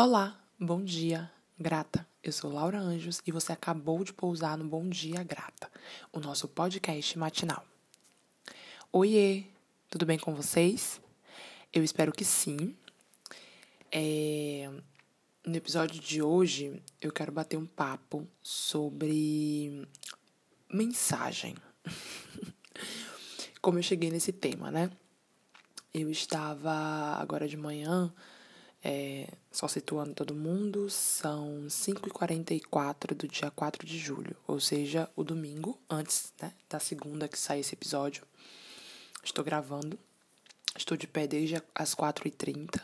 Olá, bom dia, grata. Eu sou Laura Anjos e você acabou de pousar no Bom Dia Grata, o nosso podcast matinal. Oiê, tudo bem com vocês? Eu espero que sim. É... No episódio de hoje, eu quero bater um papo sobre mensagem. Como eu cheguei nesse tema, né? Eu estava agora de manhã é, só situando todo mundo, são 5h44 do dia 4 de julho, ou seja, o domingo, antes né, da segunda que sai esse episódio. Estou gravando, estou de pé desde as 4h30,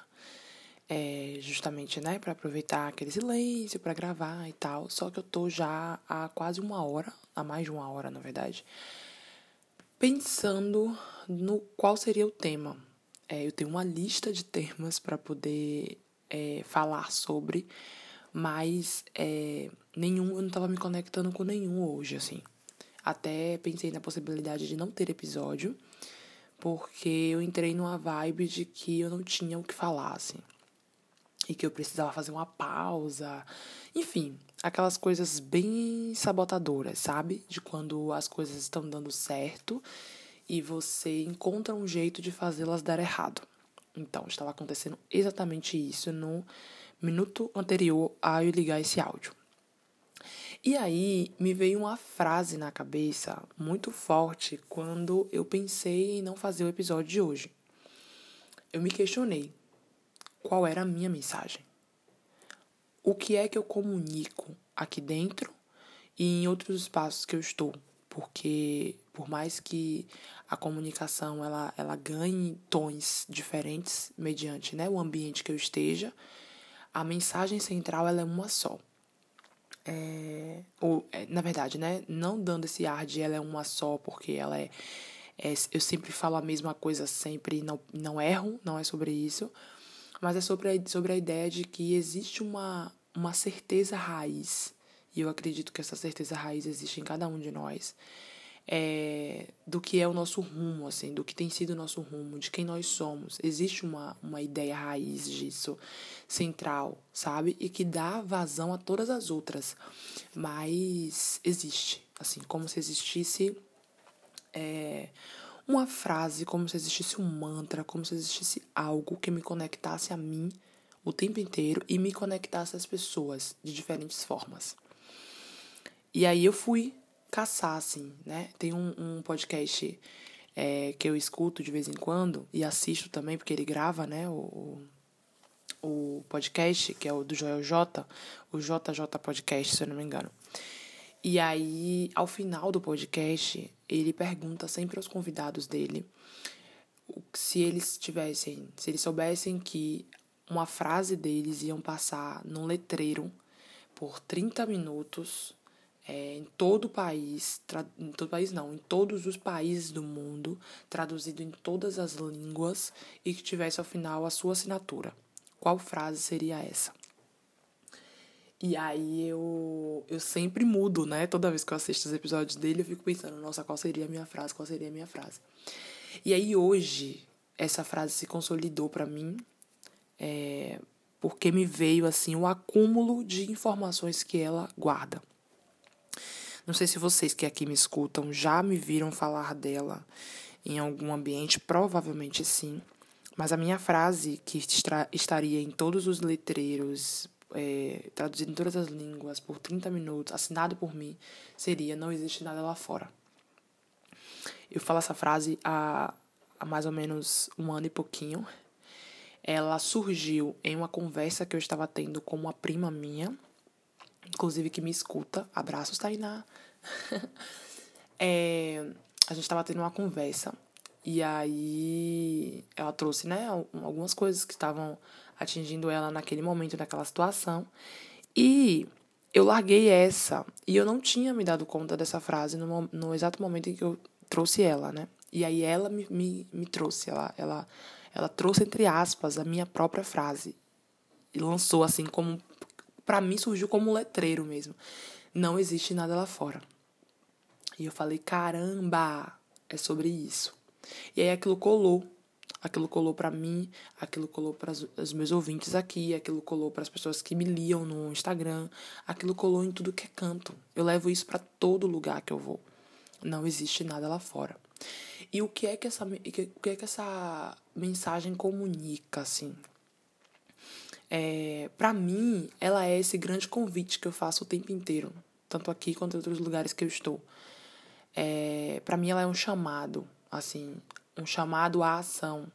é, justamente né, para aproveitar aquele silêncio para gravar e tal. Só que eu tô já há quase uma hora, há mais de uma hora na verdade, pensando no qual seria o tema é, eu tenho uma lista de temas para poder é, falar sobre, mas é, nenhum, eu não estava me conectando com nenhum hoje, assim. Até pensei na possibilidade de não ter episódio, porque eu entrei numa vibe de que eu não tinha o que falar, assim. E que eu precisava fazer uma pausa. Enfim, aquelas coisas bem sabotadoras, sabe? De quando as coisas estão dando certo e você encontra um jeito de fazê-las dar errado. Então, estava acontecendo exatamente isso no minuto anterior a eu ligar esse áudio. E aí me veio uma frase na cabeça muito forte quando eu pensei em não fazer o episódio de hoje. Eu me questionei qual era a minha mensagem. O que é que eu comunico aqui dentro e em outros espaços que eu estou? Porque por mais que a comunicação ela, ela ganhe tons diferentes mediante né, o ambiente que eu esteja, a mensagem central ela é uma só. É, ou, é, na verdade, né, não dando esse ar de ela é uma só, porque ela é, é eu sempre falo a mesma coisa sempre, não, não erro, não é sobre isso, mas é sobre a, sobre a ideia de que existe uma, uma certeza raiz, e eu acredito que essa certeza raiz existe em cada um de nós, é, do que é o nosso rumo, assim, do que tem sido o nosso rumo, de quem nós somos. Existe uma, uma ideia raiz disso, central, sabe? E que dá vazão a todas as outras. Mas existe, assim, como se existisse é, uma frase, como se existisse um mantra, como se existisse algo que me conectasse a mim o tempo inteiro e me conectasse às pessoas de diferentes formas. E aí eu fui caçar, assim, né? Tem um, um podcast é, que eu escuto de vez em quando e assisto também, porque ele grava, né? O, o podcast, que é o do Joel J, o JJ Podcast, se eu não me engano. E aí, ao final do podcast, ele pergunta sempre aos convidados dele se eles tivessem, se eles soubessem que uma frase deles iam passar num letreiro por 30 minutos é, em todo o país, em todo o país não, em todos os países do mundo, traduzido em todas as línguas e que tivesse ao final a sua assinatura. Qual frase seria essa? E aí eu, eu sempre mudo, né? Toda vez que eu assisto os episódios dele, eu fico pensando, nossa, qual seria a minha frase? Qual seria a minha frase? E aí hoje essa frase se consolidou para mim, é, porque me veio assim o acúmulo de informações que ela guarda. Não sei se vocês que aqui me escutam já me viram falar dela em algum ambiente, provavelmente sim. Mas a minha frase, que estaria em todos os letreiros, é, em todas as línguas, por 30 minutos, assinado por mim, seria: Não existe nada lá fora. Eu falo essa frase há, há mais ou menos um ano e pouquinho. Ela surgiu em uma conversa que eu estava tendo com uma prima minha, inclusive que me escuta. Abraços, Tainá. é, a gente tava tendo uma conversa e aí ela trouxe, né, algumas coisas que estavam atingindo ela naquele momento, naquela situação. E eu larguei essa e eu não tinha me dado conta dessa frase no, no exato momento em que eu trouxe ela, né? E aí ela me, me, me trouxe, ela, ela, ela trouxe, entre aspas, a minha própria frase. E lançou assim como para mim surgiu como letreiro mesmo. Não existe nada lá fora. E eu falei, caramba, é sobre isso. E aí aquilo colou. Aquilo colou para mim, aquilo colou para os meus ouvintes aqui, aquilo colou para as pessoas que me liam no Instagram, aquilo colou em tudo que é canto. Eu levo isso para todo lugar que eu vou. Não existe nada lá fora. E o que é que essa, o que é que essa mensagem comunica, assim? É, para mim, ela é esse grande convite que eu faço o tempo inteiro, tanto aqui quanto em outros lugares que eu estou. É, para mim, ela é um chamado, assim, um chamado à ação.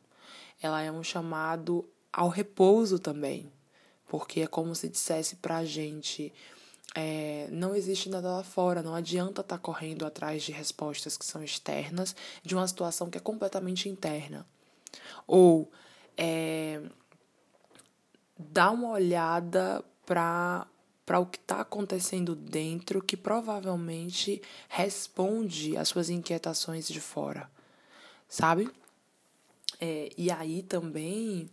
Ela é um chamado ao repouso também, porque é como se dissesse pra gente. É, não existe nada lá fora, não adianta estar tá correndo atrás de respostas que são externas de uma situação que é completamente interna. Ou é, dá uma olhada para para o que está acontecendo dentro, que provavelmente responde às suas inquietações de fora sabe? É, e aí também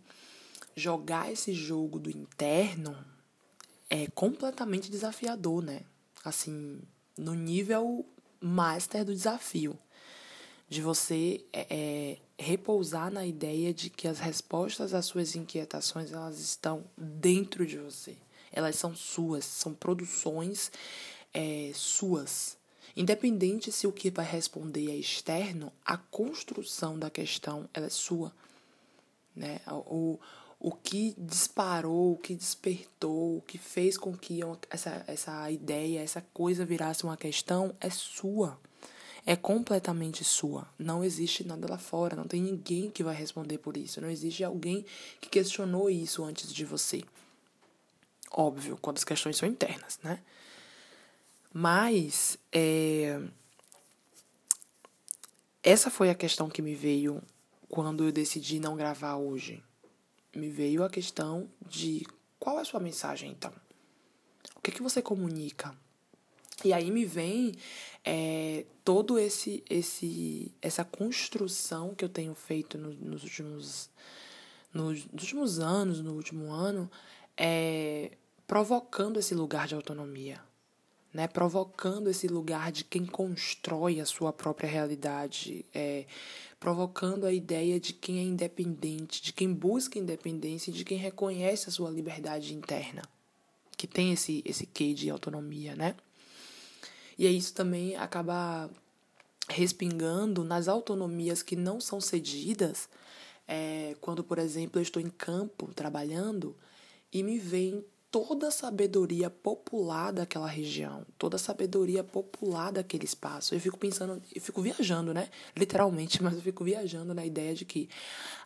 jogar esse jogo do interno é completamente desafiador, né? Assim, no nível master do desafio. De você é, é, repousar na ideia de que as respostas às suas inquietações elas estão dentro de você. Elas são suas, são produções é, suas. Independente se o que vai responder é externo, a construção da questão ela é sua. Né? O, o que disparou, o que despertou, o que fez com que essa, essa ideia, essa coisa virasse uma questão é sua. É completamente sua. Não existe nada lá fora. Não tem ninguém que vai responder por isso. Não existe alguém que questionou isso antes de você. Óbvio, quando as questões são internas, né? Mas é, essa foi a questão que me veio quando eu decidi não gravar hoje. Me veio a questão de qual é a sua mensagem então? O que, é que você comunica? E aí me vem é, todo esse esse essa construção que eu tenho feito no, nos últimos nos, últimos anos, no último ano, é, provocando esse lugar de autonomia, né, provocando esse lugar de quem constrói a sua própria realidade, é, provocando a ideia de quem é independente, de quem busca independência de quem reconhece a sua liberdade interna, que tem esse, esse quê de autonomia, né? E aí isso também acaba respingando nas autonomias que não são cedidas, é, quando, por exemplo, eu estou em campo trabalhando e me vem toda a sabedoria popular daquela região, toda a sabedoria popular daquele espaço. Eu fico pensando, eu fico viajando, né? Literalmente, mas eu fico viajando na ideia de que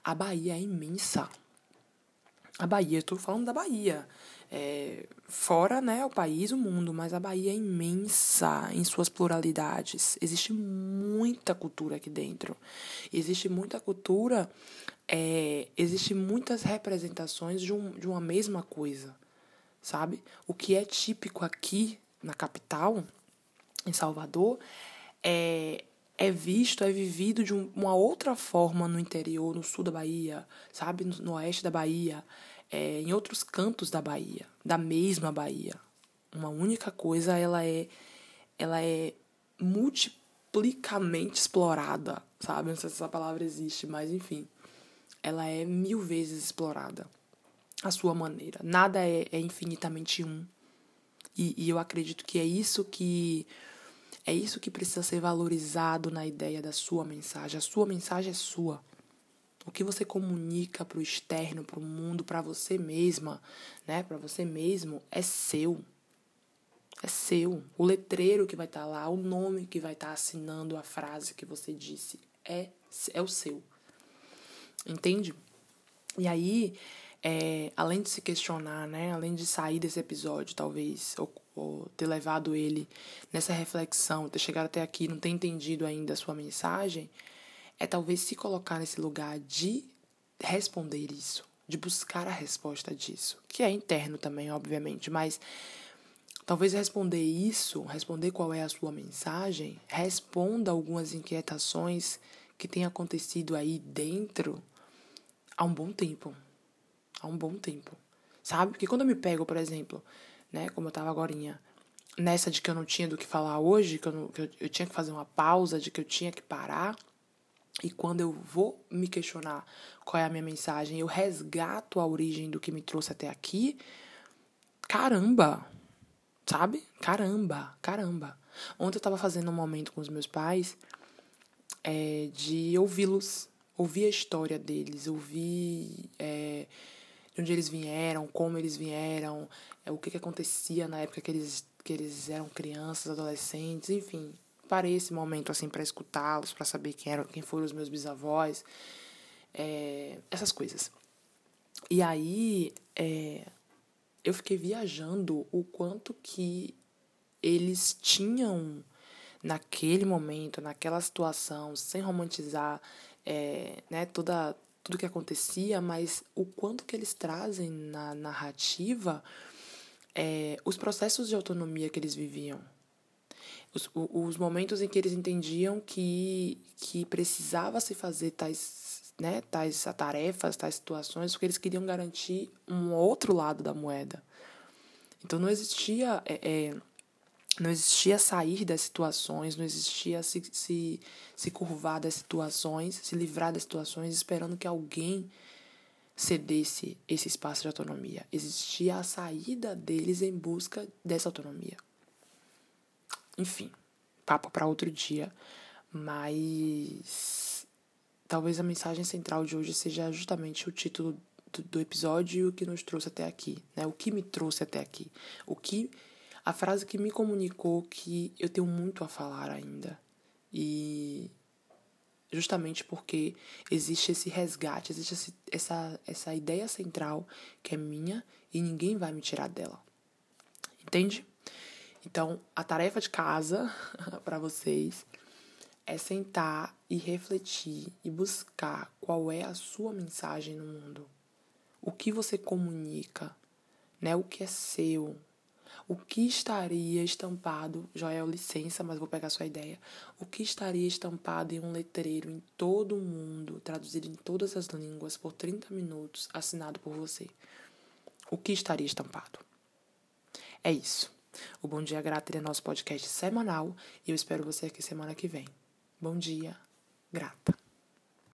a Bahia é imensa. A Bahia, tô falando da Bahia. É, fora né, o país, o mundo, mas a Bahia é imensa em suas pluralidades. Existe muita cultura aqui dentro. Existe muita cultura, é, existe muitas representações de, um, de uma mesma coisa sabe? O que é típico aqui na capital, em Salvador, é, é visto, é vivido de uma outra forma no interior, no sul da Bahia, sabe? No, no oeste da Bahia, é, em outros cantos da Bahia, da mesma Bahia. Uma única coisa, ela é, ela é multiplicamente explorada, sabe? Não sei se essa palavra existe, mas enfim. Ela é mil vezes explorada a sua maneira. Nada é, é infinitamente um. E, e eu acredito que é isso que é isso que precisa ser valorizado na ideia da sua mensagem. A sua mensagem é sua. O que você comunica para o externo, para o mundo, para você mesma, né? Para você mesmo é seu. É seu. O letreiro que vai estar tá lá, o nome que vai estar tá assinando a frase que você disse é é o seu. Entende? E aí, é, além de se questionar, né, além de sair desse episódio, talvez, ou, ou, ter levado ele nessa reflexão, ter chegado até aqui, não ter entendido ainda a sua mensagem, é talvez se colocar nesse lugar de responder isso, de buscar a resposta disso, que é interno também, obviamente, mas talvez responder isso, responder qual é a sua mensagem, responda algumas inquietações que têm acontecido aí dentro há um bom tempo há um bom tempo, sabe? Porque quando eu me pego, por exemplo, né, como eu tava agora nessa de que eu não tinha do que falar hoje, que, eu, não, que eu, eu tinha que fazer uma pausa, de que eu tinha que parar, e quando eu vou me questionar qual é a minha mensagem, eu resgato a origem do que me trouxe até aqui, caramba, sabe? Caramba, caramba. Ontem eu estava fazendo um momento com os meus pais é, de ouvi-los, ouvir a história deles, ouvir é, de onde eles vieram, como eles vieram, é, o que, que acontecia na época que eles, que eles eram crianças, adolescentes, enfim. Parei esse momento assim para escutá-los, para saber quem eram, quem foram os meus bisavós, é, essas coisas. E aí é, eu fiquei viajando o quanto que eles tinham naquele momento, naquela situação, sem romantizar é, né, toda, tudo que acontecia, mas o quanto que eles trazem na narrativa é, os processos de autonomia que eles viviam. Os, os momentos em que eles entendiam que, que precisava se fazer tais, né, tais tarefas, tais situações, porque eles queriam garantir um outro lado da moeda. Então não existia é, é, não existia sair das situações, não existia se, se, se curvar das situações, se livrar das situações, esperando que alguém cedesse esse espaço de autonomia. Existia a saída deles em busca dessa autonomia. Enfim, papo para outro dia, mas talvez a mensagem central de hoje seja justamente o título do, do episódio e o que nos trouxe até aqui, né? O que me trouxe até aqui, o que a frase que me comunicou que eu tenho muito a falar ainda. E justamente porque existe esse resgate, existe esse, essa, essa ideia central que é minha e ninguém vai me tirar dela. Entende? Então, a tarefa de casa para vocês é sentar e refletir e buscar qual é a sua mensagem no mundo. O que você comunica, né? O que é seu, o que estaria estampado, Joel, licença, mas vou pegar sua ideia. O que estaria estampado em um letreiro em todo o mundo, traduzido em todas as línguas por 30 minutos, assinado por você? O que estaria estampado? É isso. O Bom Dia Grata é nosso podcast semanal e eu espero você aqui semana que vem. Bom dia, grata.